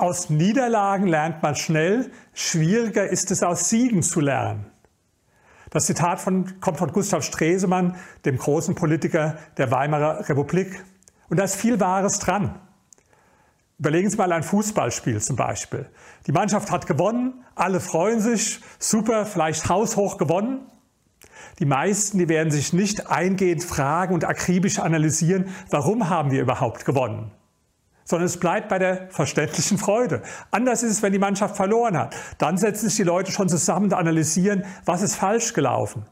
Aus Niederlagen lernt man schnell, schwieriger ist es aus Siegen zu lernen. Das Zitat von, kommt von Gustav Stresemann, dem großen Politiker der Weimarer Republik. Und da ist viel Wahres dran. Überlegen Sie mal ein Fußballspiel zum Beispiel. Die Mannschaft hat gewonnen, alle freuen sich, super, vielleicht haushoch gewonnen. Die meisten, die werden sich nicht eingehend fragen und akribisch analysieren, warum haben wir überhaupt gewonnen sondern es bleibt bei der verständlichen Freude. Anders ist es, wenn die Mannschaft verloren hat. Dann setzen sich die Leute schon zusammen und analysieren, was ist falsch gelaufen.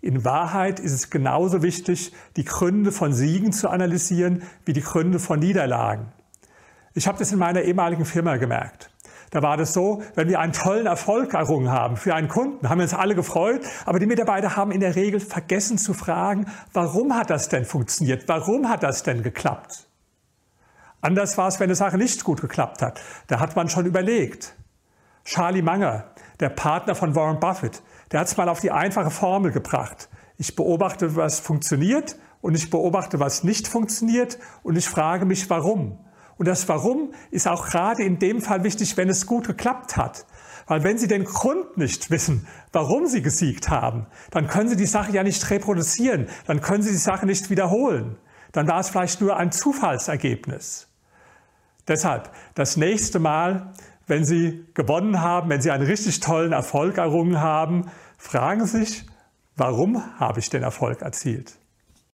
In Wahrheit ist es genauso wichtig, die Gründe von Siegen zu analysieren, wie die Gründe von Niederlagen. Ich habe das in meiner ehemaligen Firma gemerkt. Da war das so, wenn wir einen tollen Erfolg errungen haben für einen Kunden, haben wir uns alle gefreut, aber die Mitarbeiter haben in der Regel vergessen zu fragen, warum hat das denn funktioniert? Warum hat das denn geklappt? Anders war es, wenn eine Sache nicht gut geklappt hat. Da hat man schon überlegt. Charlie Munger, der Partner von Warren Buffett, der hat es mal auf die einfache Formel gebracht. Ich beobachte, was funktioniert und ich beobachte, was nicht funktioniert und ich frage mich, warum. Und das Warum ist auch gerade in dem Fall wichtig, wenn es gut geklappt hat. Weil wenn Sie den Grund nicht wissen, warum Sie gesiegt haben, dann können Sie die Sache ja nicht reproduzieren, dann können Sie die Sache nicht wiederholen. Dann war es vielleicht nur ein Zufallsergebnis. Deshalb, das nächste Mal, wenn Sie gewonnen haben, wenn Sie einen richtig tollen Erfolg errungen haben, fragen Sie sich, warum habe ich den Erfolg erzielt?